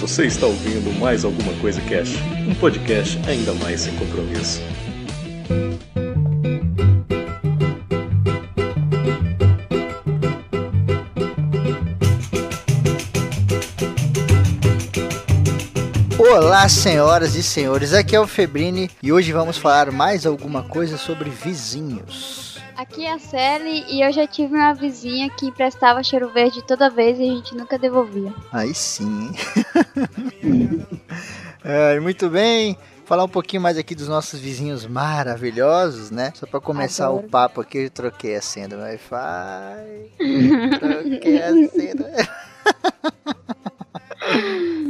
Você está ouvindo mais alguma coisa Cash, um podcast ainda mais sem compromisso. Olá, senhoras e senhores, aqui é o Febrini e hoje vamos falar mais alguma coisa sobre vizinhos. Aqui é a Sally e eu já tive uma vizinha que emprestava cheiro verde toda vez e a gente nunca devolvia. Aí sim. é, muito bem. Falar um pouquinho mais aqui dos nossos vizinhos maravilhosos, né? Só para começar Adoro. o papo aqui, eu troquei a senha do Wi-Fi. troquei a senha.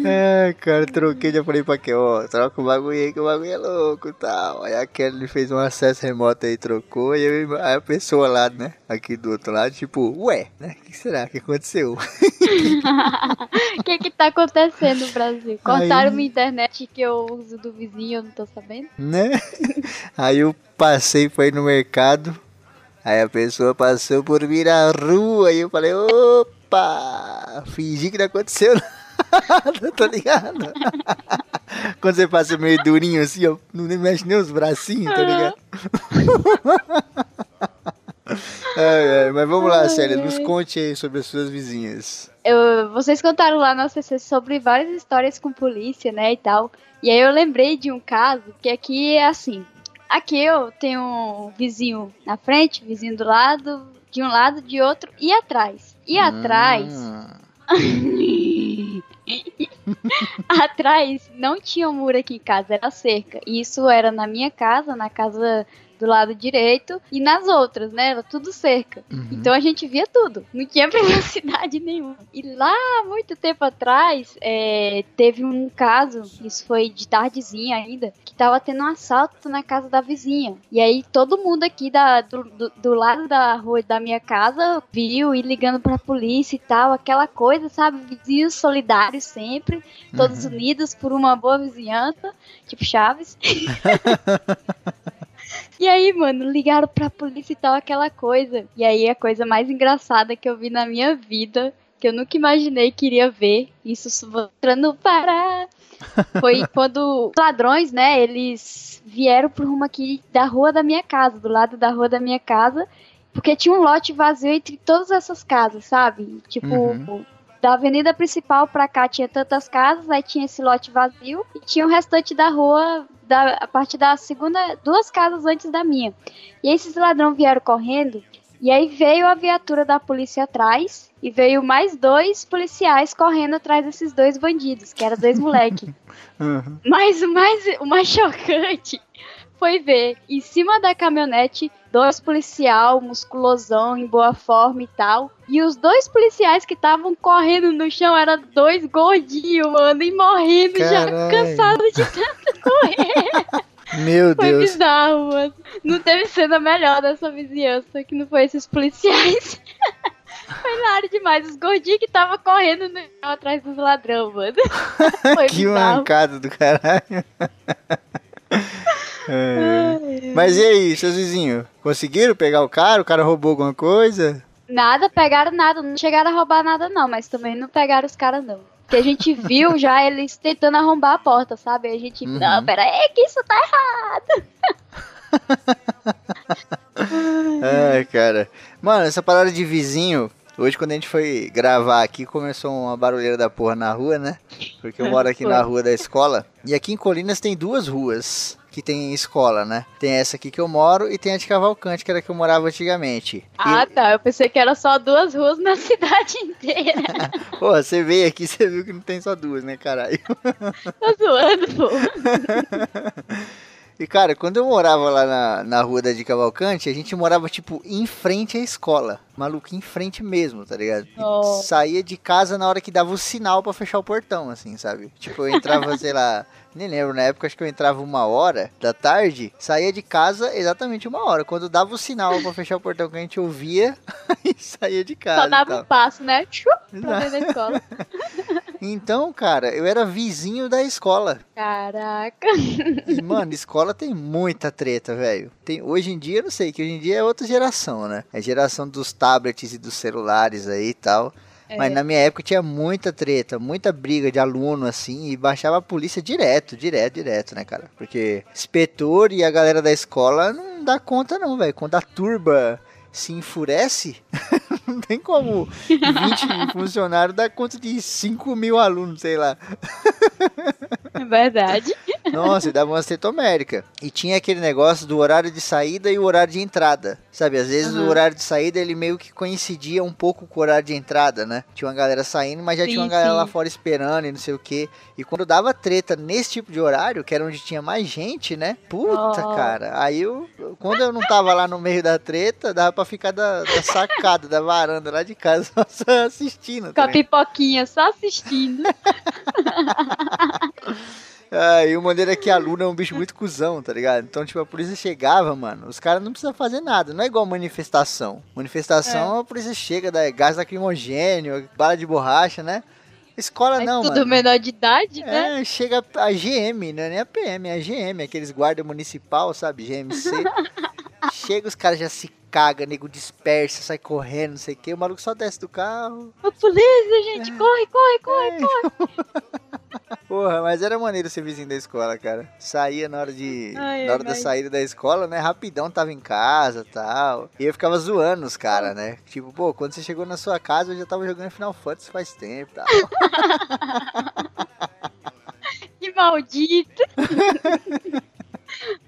É, cara, troquei, já falei pra que, ó, troca o bagulho aí que o bagulho é louco e tal. Aí a Kelly fez um acesso remoto aí, trocou, e eu, aí a pessoa lá, né, aqui do outro lado, tipo, ué, né, o que será que aconteceu? O que que tá acontecendo no Brasil? Cortaram aí... minha internet que eu uso do vizinho, eu não tô sabendo? Né? Aí eu passei, foi no mercado, aí a pessoa passou por mim na rua, e eu falei, opa, fingi que não aconteceu nada. tá ligado? Quando você passa meio durinho assim, ó, não mexe nem os bracinhos, tá ligado? é, é, mas vamos lá, Célia, nos conte aí sobre as suas vizinhas. Eu, vocês contaram lá na CC sobre várias histórias com polícia, né, e tal. E aí eu lembrei de um caso que aqui é assim. Aqui eu tenho um vizinho na frente, vizinho do lado, de um lado, de outro e atrás. E hum. atrás Atrás não tinha muro aqui em casa, era cerca. E isso era na minha casa, na casa do lado direito e nas outras, né? Era tudo cerca. Uhum. Então a gente via tudo. Não tinha privacidade nenhuma. E lá, muito tempo atrás, é, teve um caso, isso foi de tardezinha ainda, que tava tendo um assalto na casa da vizinha. E aí todo mundo aqui da, do, do, do lado da rua da minha casa viu e ligando pra polícia e tal, aquela coisa, sabe? Vizinhos solidários sempre, todos uhum. unidos por uma boa vizinhança, tipo Chaves. E aí, mano, ligaram pra polícia e tal, aquela coisa. E aí, a coisa mais engraçada que eu vi na minha vida, que eu nunca imaginei que iria ver, isso mostrando para. Foi quando os ladrões, né, eles vieram pro rumo aqui da rua da minha casa, do lado da rua da minha casa, porque tinha um lote vazio entre todas essas casas, sabe? Tipo, uhum da avenida principal pra cá tinha tantas casas, aí tinha esse lote vazio e tinha o restante da rua da, a partir da segunda, duas casas antes da minha. E esses ladrões vieram correndo, e aí veio a viatura da polícia atrás, e veio mais dois policiais correndo atrás desses dois bandidos, que eram dois moleques. Uhum. Mas o mais, o mais chocante foi ver em cima da caminhonete dois policial musculosão em boa forma e tal. E os dois policiais que estavam correndo no chão eram dois gordinhos, mano, e morrendo Caralho. já cansados de tanto correr. Meu foi Deus. Foi bizarro, mano. Não teve cena melhor dessa vizinhança que não foi esses policiais. Foi hilário demais. Os gordinhos que estavam correndo no... atrás dos ladrão, mano. Que mancada do caralho. É. Mas e aí, seus vizinhos? Conseguiram pegar o cara? O cara roubou alguma coisa? Nada, pegaram nada. Não chegaram a roubar nada, não. Mas também não pegaram os caras, não. Porque a gente viu já eles tentando arrombar a porta, sabe? A gente, uhum. não, pera aí, que isso tá errado. Ai, cara. Mano, essa parada de vizinho, Hoje, quando a gente foi gravar aqui, começou uma barulheira da porra na rua, né? Porque eu moro aqui na rua da escola. E aqui em Colinas tem duas ruas que tem escola, né? Tem essa aqui que eu moro e tem a de Cavalcante, que era que eu morava antigamente. Ah, e... tá. Eu pensei que era só duas ruas na cidade inteira. pô, você veio aqui, você viu que não tem só duas, né, caralho? Tô zoando, pô. E, cara, quando eu morava lá na, na rua da de Cavalcante, a gente morava, tipo, em frente à escola. Maluco, em frente mesmo, tá ligado? Oh. Saía de casa na hora que dava o sinal para fechar o portão, assim, sabe? Tipo, eu entrava, sei lá, nem lembro, na época acho que eu entrava uma hora da tarde, saía de casa exatamente uma hora. Quando dava o sinal para fechar o portão que a gente ouvia, e saía de casa. Só dava um passo, né? Pra dentro da escola. Então, cara, eu era vizinho da escola. Caraca. E, mano, escola tem muita treta, velho. Tem, hoje em dia, eu não sei, que hoje em dia é outra geração, né? É a geração dos tablets e dos celulares aí e tal. É. Mas na minha época tinha muita treta, muita briga de aluno, assim, e baixava a polícia direto, direto, direto, né, cara? Porque inspetor e a galera da escola não dá conta, não, velho. Quando a turba se enfurece, não tem como 20 funcionários dar conta de 5 mil alunos, sei lá. É verdade. Nossa, e dava uma cetomérica. E tinha aquele negócio do horário de saída e o horário de entrada. Sabe, às vezes uhum. o horário de saída ele meio que coincidia um pouco com o horário de entrada, né? Tinha uma galera saindo, mas já sim, tinha uma galera sim. lá fora esperando e não sei o que. E quando dava treta nesse tipo de horário, que era onde tinha mais gente, né? Puta, oh. cara. Aí eu, quando eu não tava lá no meio da treta, dava pra ficar da, da sacada, da varanda lá de casa, só assistindo. Com a pipoquinha, só assistindo. Ah, e o maneiro é que aluno é um bicho muito cuzão, tá ligado? Então, tipo, a polícia chegava, mano, os caras não precisam fazer nada. Não é igual manifestação. Manifestação, é. a polícia chega, dá gás lacrimogênio, bala de borracha, né? Escola é não, tudo mano. Tudo menor de idade, é, né? chega a GM, não é nem a PM, é a GM, aqueles guarda municipal, sabe? GMC. chega, os caras já se caga, nego dispersa, sai correndo, não sei o que. O maluco só desce do carro. A polícia, gente, é. corre, corre, corre, é. corre. Porra, mas era maneiro ser vizinho da escola, cara. Saía na hora de. Ai, na hora da saída da escola, né? Rapidão tava em casa tal. E eu ficava zoando os caras, né? Tipo, pô, quando você chegou na sua casa, eu já tava jogando Final Fantasy faz tempo tal. que maldito!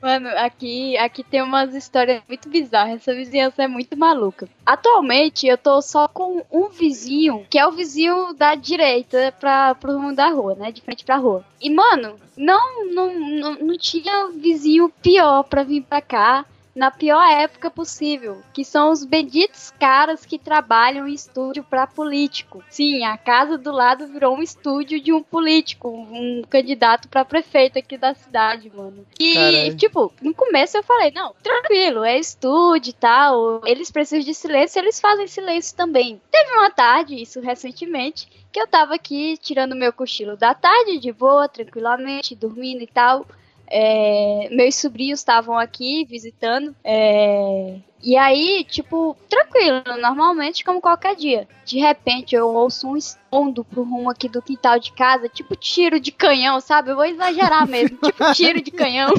Mano, aqui, aqui tem umas histórias muito bizarras. Essa vizinhança é muito maluca. Atualmente, eu tô só com um vizinho, que é o vizinho da direita pra, pro rumo da rua, né? De frente pra rua. E, mano, não, não, não, não tinha vizinho pior pra vir pra cá na pior época possível, que são os benditos caras que trabalham em estúdio para político. Sim, a casa do lado virou um estúdio de um político, um candidato para prefeito aqui da cidade, mano. E, Caralho. tipo, no começo eu falei, não, tranquilo, é estúdio e tal, eles precisam de silêncio, eles fazem silêncio também. Teve uma tarde, isso recentemente, que eu tava aqui tirando meu cochilo da tarde, de boa, tranquilamente, dormindo e tal. É, meus sobrinhos estavam aqui visitando. É, e aí, tipo, tranquilo, normalmente como qualquer dia. De repente eu ouço um estrondo pro rumo aqui do quintal de casa, tipo tiro de canhão, sabe? Eu vou exagerar mesmo, tipo tiro de canhão.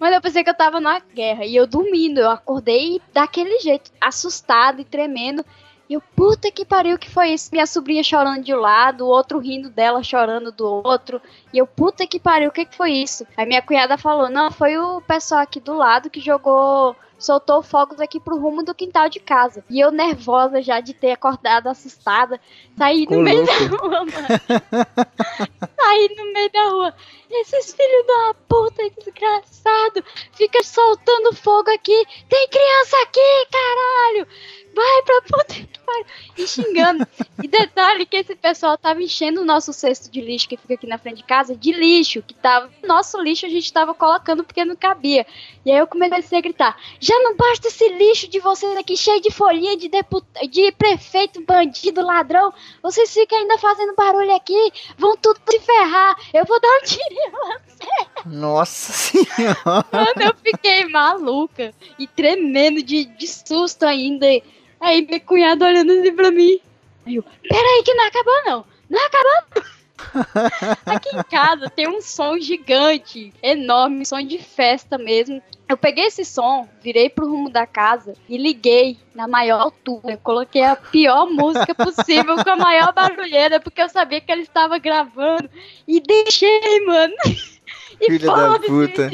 Mas eu pensei que eu tava na guerra. E eu dormindo, eu acordei daquele jeito, assustado e tremendo. E eu, puta que pariu, que foi isso? Minha sobrinha chorando de um lado, o outro rindo dela, chorando do outro. E eu, puta que pariu, o que, que foi isso? Aí minha cunhada falou, não, foi o pessoal aqui do lado que jogou soltou fogos aqui pro rumo do quintal de casa. E eu nervosa já de ter acordado assustada, saí no meio da rua, mano. saí no meio da rua. Esses filhos da puta desgraçado, fica soltando fogo aqui. Tem criança aqui, caralho! Vai pra puta que pariu. E xingando. e detalhe que esse pessoal tava enchendo o nosso cesto de lixo que fica aqui na frente de casa de lixo, que tava. Nosso lixo a gente tava colocando porque não cabia. E aí eu comecei a gritar: já não basta esse lixo de vocês aqui cheio de folhinha de, deput... de prefeito, bandido, ladrão. Vocês ficam ainda fazendo barulho aqui, vão tudo se ferrar. Eu vou dar um tiro em você. Nossa senhora. Mano, eu fiquei maluca e tremendo de, de susto ainda. Aí meu cunhado olhando assim pra mim. Aí eu, peraí que não acabou não. Não acabou Aqui em casa tem um som gigante, enorme, som de festa mesmo. Eu peguei esse som, virei pro rumo da casa e liguei na maior altura. Eu coloquei a pior música possível com a maior barulheira, porque eu sabia que ele estava gravando. E deixei, mano. E Filha da puta.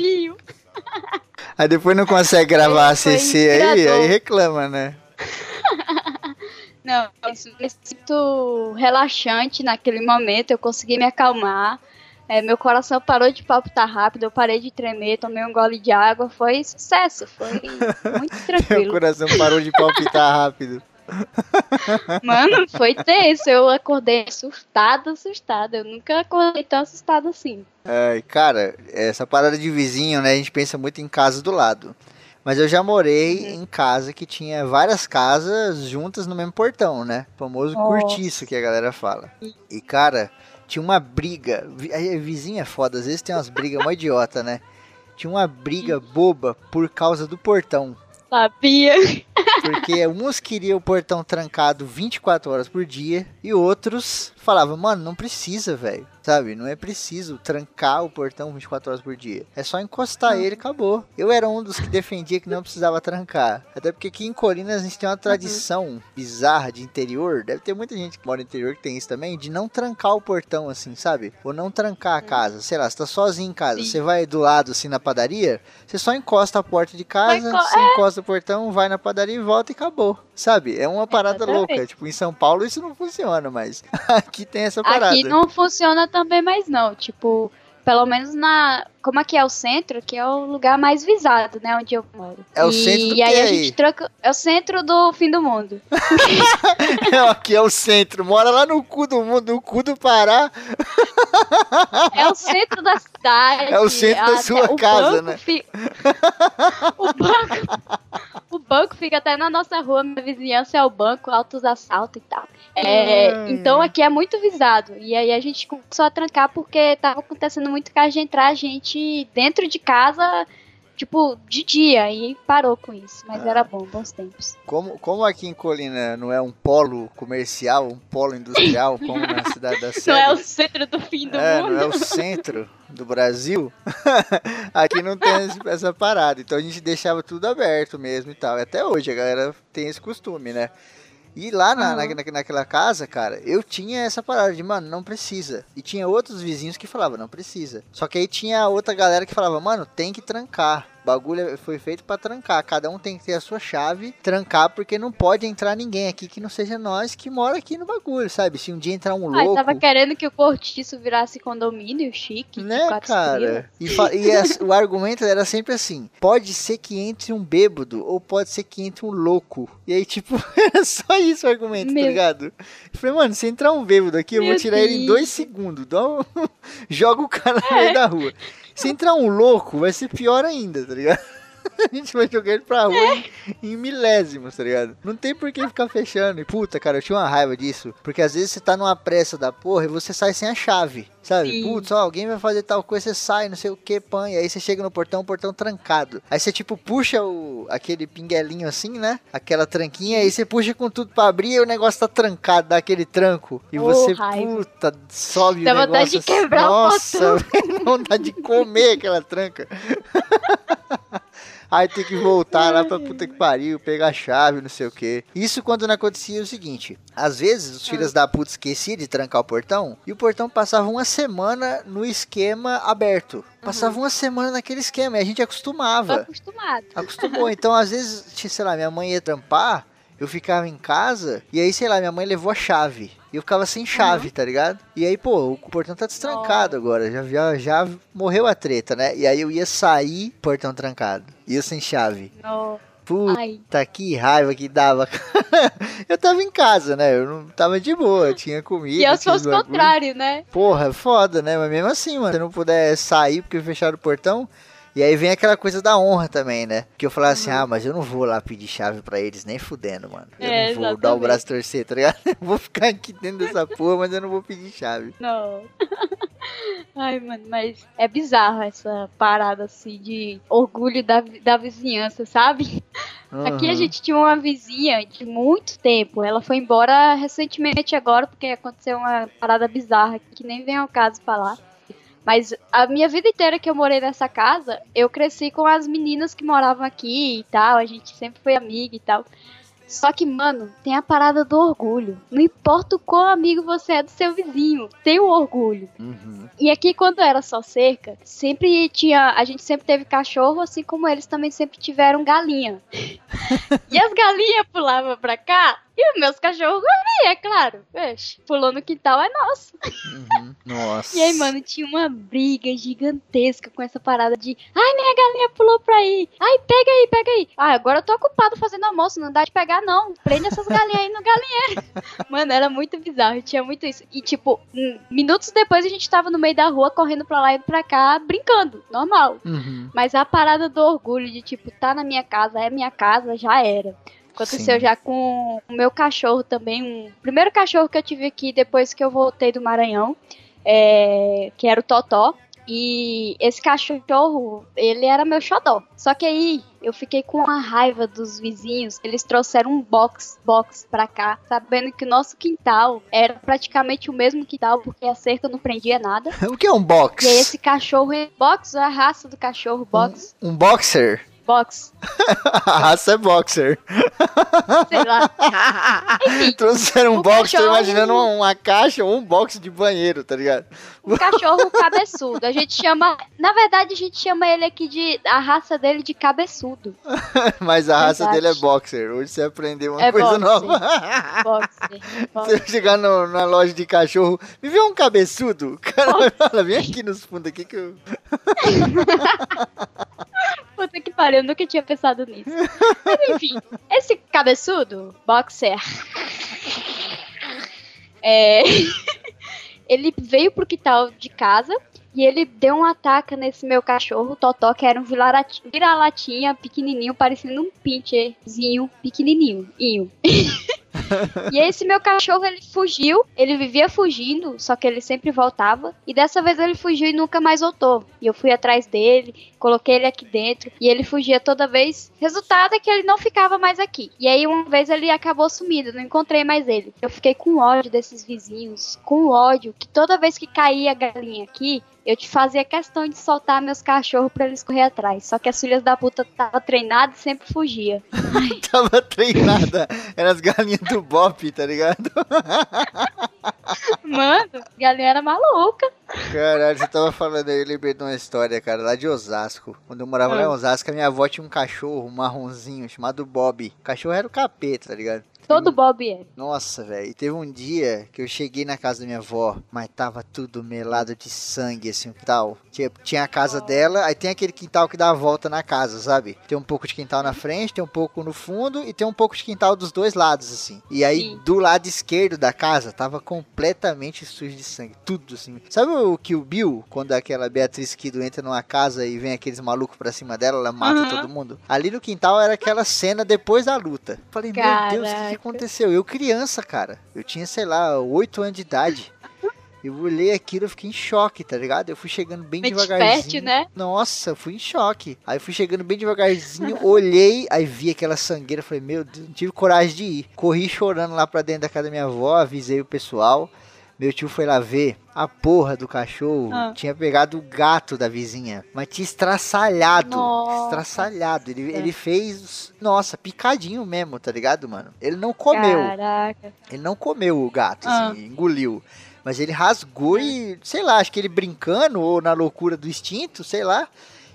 Aí depois não consegue gravar a CC aí, aí reclama, né? Não, isso me sinto relaxante naquele momento, eu consegui me acalmar. É, meu coração parou de palpitar rápido, eu parei de tremer, tomei um gole de água, foi sucesso, foi muito tranquilo. meu coração parou de palpitar rápido. Mano, foi tenso, eu acordei assustada, assustada, eu nunca acordei tão assustada assim. É, cara, essa parada de vizinho, né, a gente pensa muito em casa do lado. Mas eu já morei uhum. em casa que tinha várias casas juntas no mesmo portão, né? O famoso Nossa. cortiço que a galera fala. E, cara, tinha uma briga. A vizinha é foda, às vezes tem umas brigas mó idiota, né? Tinha uma briga boba por causa do portão. Sabia. Porque uns queriam o portão trancado 24 horas por dia e outros falavam, mano, não precisa, velho. Sabe? Não é preciso trancar o portão 24 horas por dia. É só encostar ele e acabou. Eu era um dos que defendia que não precisava trancar. Até porque aqui em Colinas a gente tem uma tradição uhum. bizarra de interior. Deve ter muita gente que mora no interior que tem isso também, de não trancar o portão assim, sabe? Ou não trancar a uhum. casa. Sei lá, você tá sozinho em casa. Sim. Você vai do lado assim na padaria, você só encosta a porta de casa, você é. encosta o portão, vai na padaria e volta e acabou. Sabe? É uma parada Exatamente. louca. Tipo, em São Paulo isso não funciona, mas aqui tem essa parada. Aqui não funciona também mais não. Tipo, pelo menos na. Como aqui é o centro, que é o lugar mais visado, né? Onde eu moro. É o e, centro do E aí a gente troca. É o centro do fim do mundo. é, aqui é o centro. Mora lá no cu do mundo, no cu do Pará. é o centro da cidade. É o centro da sua casa, né? Fi... o banco. O banco fica até na nossa rua, minha vizinhança é o banco, altos assaltos e tal. É, hum. Então aqui é muito visado. E aí a gente começou a trancar porque tava acontecendo muito caso de entrar gente dentro de casa, tipo, de dia. E parou com isso. Mas ah. era bom, bons tempos. Como, como aqui em Colina não é um polo comercial, um polo industrial, como na cidade da Serra. Não é o centro do fim do é, mundo. Não é o centro do Brasil. aqui não tem essa parada. Então a gente deixava tudo aberto mesmo e tal. Até hoje a galera tem esse costume, né? E lá na, uhum. na, naquela casa, cara, eu tinha essa parada de, mano, não precisa. E tinha outros vizinhos que falavam, não precisa. Só que aí tinha outra galera que falava, mano, tem que trancar. Bagulho foi feito para trancar. Cada um tem que ter a sua chave, trancar, porque não pode entrar ninguém aqui que não seja nós que mora aqui no bagulho, sabe? Se um dia entrar um louco. Ah, tava querendo que o cortiço virasse condomínio chique. Né, cara? E, e o argumento era sempre assim: pode ser que entre um bêbado, ou pode ser que entre um louco. E aí, tipo, era só isso o argumento, tá Meu... tá ligado? Eu falei, mano, se entrar um bêbado aqui, eu Meu vou tirar Deus. ele em dois segundos. Um... Joga o cara no meio é. da rua. Se entrar um louco, vai ser pior ainda, tá ligado? a gente vai jogar ele pra rua em, em, milésimos, tá ligado? Não tem por que ficar fechando. E puta, cara, eu tinha uma raiva disso. Porque às vezes você tá numa pressa da porra e você sai sem a chave. Sabe? Putz, ó, alguém vai fazer tal coisa, você sai, não sei o que, pan. E aí você chega no portão, o portão trancado. Aí você, tipo, puxa o, aquele pinguelinho assim, né? Aquela tranquinha, aí você puxa com tudo pra abrir e o negócio tá trancado, dá aquele tranco. E oh, você, raiva. puta, sobe Dá o negócio. vontade de quebrar Nossa, o vontade de comer aquela tranca. Aí tem que voltar lá pra puta que pariu, pegar a chave, não sei o que. Isso quando não acontecia o seguinte: às vezes os filhos da puta esqueciam de trancar o portão e o portão passava uma semana no esquema aberto. Passava uhum. uma semana naquele esquema e a gente acostumava. acostumado. Acostumou. Então, às vezes, sei lá, minha mãe ia trampar, eu ficava em casa e aí, sei lá, minha mãe levou a chave. E eu ficava sem chave, uhum. tá ligado? E aí, pô, o portão tá destrancado oh. agora. Já, já, já morreu a treta, né? E aí eu ia sair, portão trancado. E eu sem chave. Oh. Puta, Ai. que raiva que dava. eu tava em casa, né? Eu não tava de boa, tinha comida. E eu sou o contrário, né? Porra, foda, né? Mas mesmo assim, mano, se eu não puder sair porque fecharam o portão, e aí vem aquela coisa da honra também, né? Que eu falava assim, uhum. ah, mas eu não vou lá pedir chave para eles nem fudendo, mano. Eu é, não vou exatamente. dar o braço torcer, tá ligado? Eu vou ficar aqui dentro dessa porra, mas eu não vou pedir chave. Não. Ai, mano, mas é bizarro essa parada assim de orgulho da, da vizinhança, sabe? Uhum. Aqui a gente tinha uma vizinha de muito tempo. Ela foi embora recentemente agora, porque aconteceu uma parada bizarra que nem vem ao caso falar. Mas a minha vida inteira que eu morei nessa casa, eu cresci com as meninas que moravam aqui e tal. A gente sempre foi amiga e tal. Só que, mano, tem a parada do orgulho. Não importa o quão amigo você é do seu vizinho, tem o orgulho. Uhum. E aqui, quando era só cerca, sempre tinha. A gente sempre teve cachorro, assim como eles também sempre tiveram galinha. e as galinhas pulavam pra cá e os meus cachorros ali, é claro. Vixe, pulou no quintal é nosso. Uhum. Nossa. e aí, mano, tinha uma briga gigantesca com essa parada de ai, minha galinha pulou pra aí. Ai, pega aí, pega aí. Ah, agora eu tô ocupado fazendo almoço, não dá de pegar, não. Prende essas galinhas aí no galinheiro. mano, era muito bizarro, tinha muito isso. E, tipo, minutos depois a gente tava no meio da rua, correndo pra lá e pra cá, brincando, normal. Uhum. Mas a parada do orgulho de, tipo, tá na minha casa, é minha casa, já era. Aconteceu Sim. já com o meu cachorro também. Um primeiro cachorro que eu tive aqui depois que eu voltei do Maranhão, é, que era o Totó. E esse cachorro, ele era meu xodó. Só que aí eu fiquei com a raiva dos vizinhos. Eles trouxeram um box, box pra cá, sabendo que o nosso quintal era praticamente o mesmo quintal, porque a cerca não prendia nada. o que é um box? E aí esse cachorro, box, a raça do cachorro, box. Um, um boxer? Box. a raça é boxer. Sei lá. Enfim, Trouxeram um box, cachorro... tô imaginando uma, uma, caixa ou um box de banheiro, tá ligado? Um cachorro cabeçudo. A gente chama. Na verdade, a gente chama ele aqui de. A raça dele de cabeçudo. Mas a raça dele é boxer. Hoje você aprendeu uma é coisa boxer. nova. boxer. boxer. Você chegar no, na loja de cachorro, me vê um cabeçudo? O cara vai falar, vem aqui nos fundos aqui que eu. Puta que pariu, eu nunca tinha pensado nisso. Mas enfim, esse cabeçudo, boxer. É. ele veio pro quintal de casa e ele deu um ataque nesse meu cachorro, Totó, que era um vira-latinha pequenininho, parecendo um pincherzinho pequenininho. e esse meu cachorro, ele fugiu, ele vivia fugindo, só que ele sempre voltava. E dessa vez ele fugiu e nunca mais voltou. E eu fui atrás dele, coloquei ele aqui dentro, e ele fugia toda vez. Resultado é que ele não ficava mais aqui. E aí uma vez ele acabou sumido, não encontrei mais ele. Eu fiquei com ódio desses vizinhos, com ódio, que toda vez que caía a galinha aqui, eu te fazia questão de soltar meus cachorros para eles correr atrás. Só que as filhas da puta tava treinada e sempre fugia. tava treinada. Eram as galinhas do Bop, tá ligado? Mano, galinha era maluca. Caralho, você tava falando aí, eu lembrei de uma história, cara, lá de Osasco. Quando eu morava lá em ah. Osasco, a minha avó tinha um cachorro, um marronzinho, chamado Bob. O cachorro era o capeta, tá ligado? Todo Bob é. Nossa, velho. E teve um dia que eu cheguei na casa da minha avó, mas tava tudo melado de sangue, assim, tal. Tinha, tinha a casa dela, aí tem aquele quintal que dá a volta na casa, sabe? Tem um pouco de quintal na frente, tem um pouco no fundo e tem um pouco de quintal dos dois lados, assim. E aí, Sim. do lado esquerdo da casa, tava completamente sujo de sangue. Tudo, assim. Sabe o que o Bill, quando aquela Beatriz Kido entra numa casa e vem aqueles malucos pra cima dela, ela mata uhum. todo mundo? Ali no quintal era aquela cena depois da luta. Falei, Caraca. meu Deus, o que, que aconteceu? Eu criança, cara. Eu tinha, sei lá, 8 anos de idade. Eu olhei aquilo, eu fiquei em choque, tá ligado? Eu fui chegando bem Mente devagarzinho. Fértil, né? Nossa, eu fui em choque. Aí fui chegando bem devagarzinho, olhei, aí vi aquela sangueira, falei, meu Deus, não tive coragem de ir. Corri chorando lá pra dentro da casa da minha avó, avisei o pessoal. Meu tio foi lá ver a porra do cachorro. Ah. Tinha pegado o gato da vizinha. Mas tinha estraçalhado. Nossa. Estraçalhado. Ele, é. ele fez, nossa, picadinho mesmo, tá ligado, mano? Ele não comeu. Caraca. Ele não comeu o gato, ah. assim, engoliu. Mas ele rasgou e, sei lá, acho que ele brincando ou na loucura do instinto, sei lá.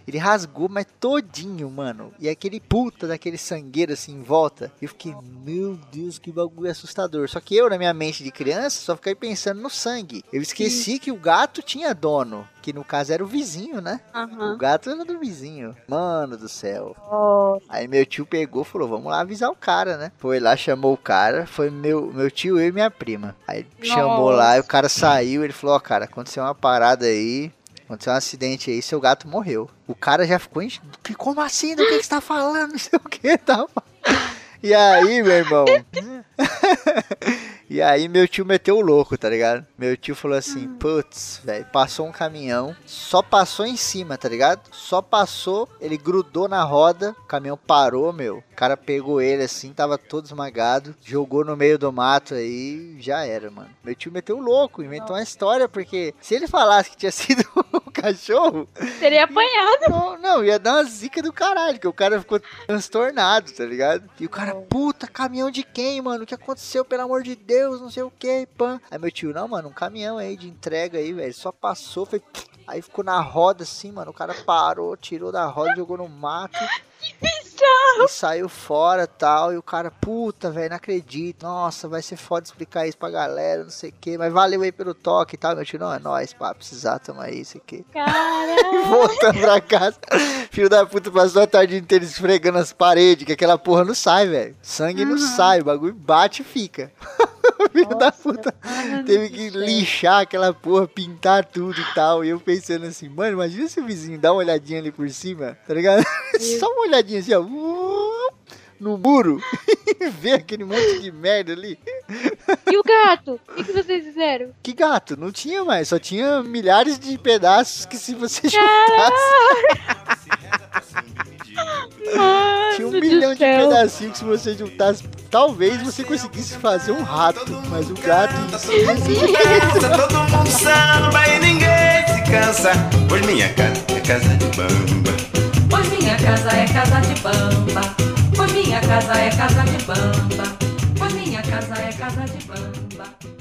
Ele rasgou, mas todinho, mano. E aquele puta daquele sangueiro assim em volta. Eu fiquei, meu Deus, que bagulho assustador. Só que eu, na minha mente de criança, só fiquei pensando no sangue. Eu esqueci Sim. que o gato tinha dono. Que no caso era o vizinho, né? Uhum. O gato era do vizinho. Mano do céu. Oh. Aí meu tio pegou e falou: vamos lá avisar o cara, né? Foi lá, chamou o cara. Foi meu, meu tio, eu e minha prima. Aí Nossa. chamou lá, e o cara saiu. Ele falou: Ó, oh, cara, aconteceu uma parada aí. Aconteceu um acidente aí, seu gato morreu. O cara já ficou em... Como assim? Do que, que você tá falando? Não sei o que, tá? E aí, meu irmão? E aí meu tio meteu o louco, tá ligado? Meu tio falou assim, hum. putz, velho, passou um caminhão, só passou em cima, tá ligado? Só passou, ele grudou na roda, o caminhão parou, meu. O cara pegou ele assim, tava todo esmagado, jogou no meio do mato aí, já era, mano. Meu tio meteu o louco, inventou uma história, porque se ele falasse que tinha sido cachorro... Teria apanhado. Não, não, ia dar uma zica do caralho, que o cara ficou transtornado, tá ligado? E o cara, puta, caminhão de quem, mano? O que aconteceu, pelo amor de Deus? Não sei o que, pan. Aí meu tio, não, mano, um caminhão aí de entrega aí, velho. Só passou, foi. Aí ficou na roda assim, mano. O cara parou, tirou da roda, jogou no mato. Que bizarro! E saiu fora tal. E o cara, puta, velho, não acredito. Nossa, vai ser foda explicar isso pra galera, não sei o que. Mas valeu aí pelo toque e tal. Meu tio, não, é nóis, pá, precisar, tamo aí, isso aqui. Caralho! Voltando pra casa. Filho da puta passou a tarde inteira esfregando as paredes, que aquela porra não sai, velho. Sangue uhum. não sai, o bagulho bate e fica. filho da puta teve que lixar aquela porra, pintar tudo e tal. E eu pensando assim, mano, imagina se o vizinho dá uma olhadinha ali por cima, tá ligado? Só uma olhadinha assim, ó. No muro vê aquele monte de merda ali. E o gato? O que, que vocês fizeram? Que gato? Não tinha mais, só tinha milhares de pedaços que se você juntasse. tinha um milhão de pedacinhos que se você juntasse, talvez você conseguisse fazer um rato, mas o gato Todo mundo samba e ninguém se cansa. Pois minha casa é casa de bamba. Pois minha casa é casa de bamba. Pois minha casa é casa de bamba. Pois minha casa é casa de bamba.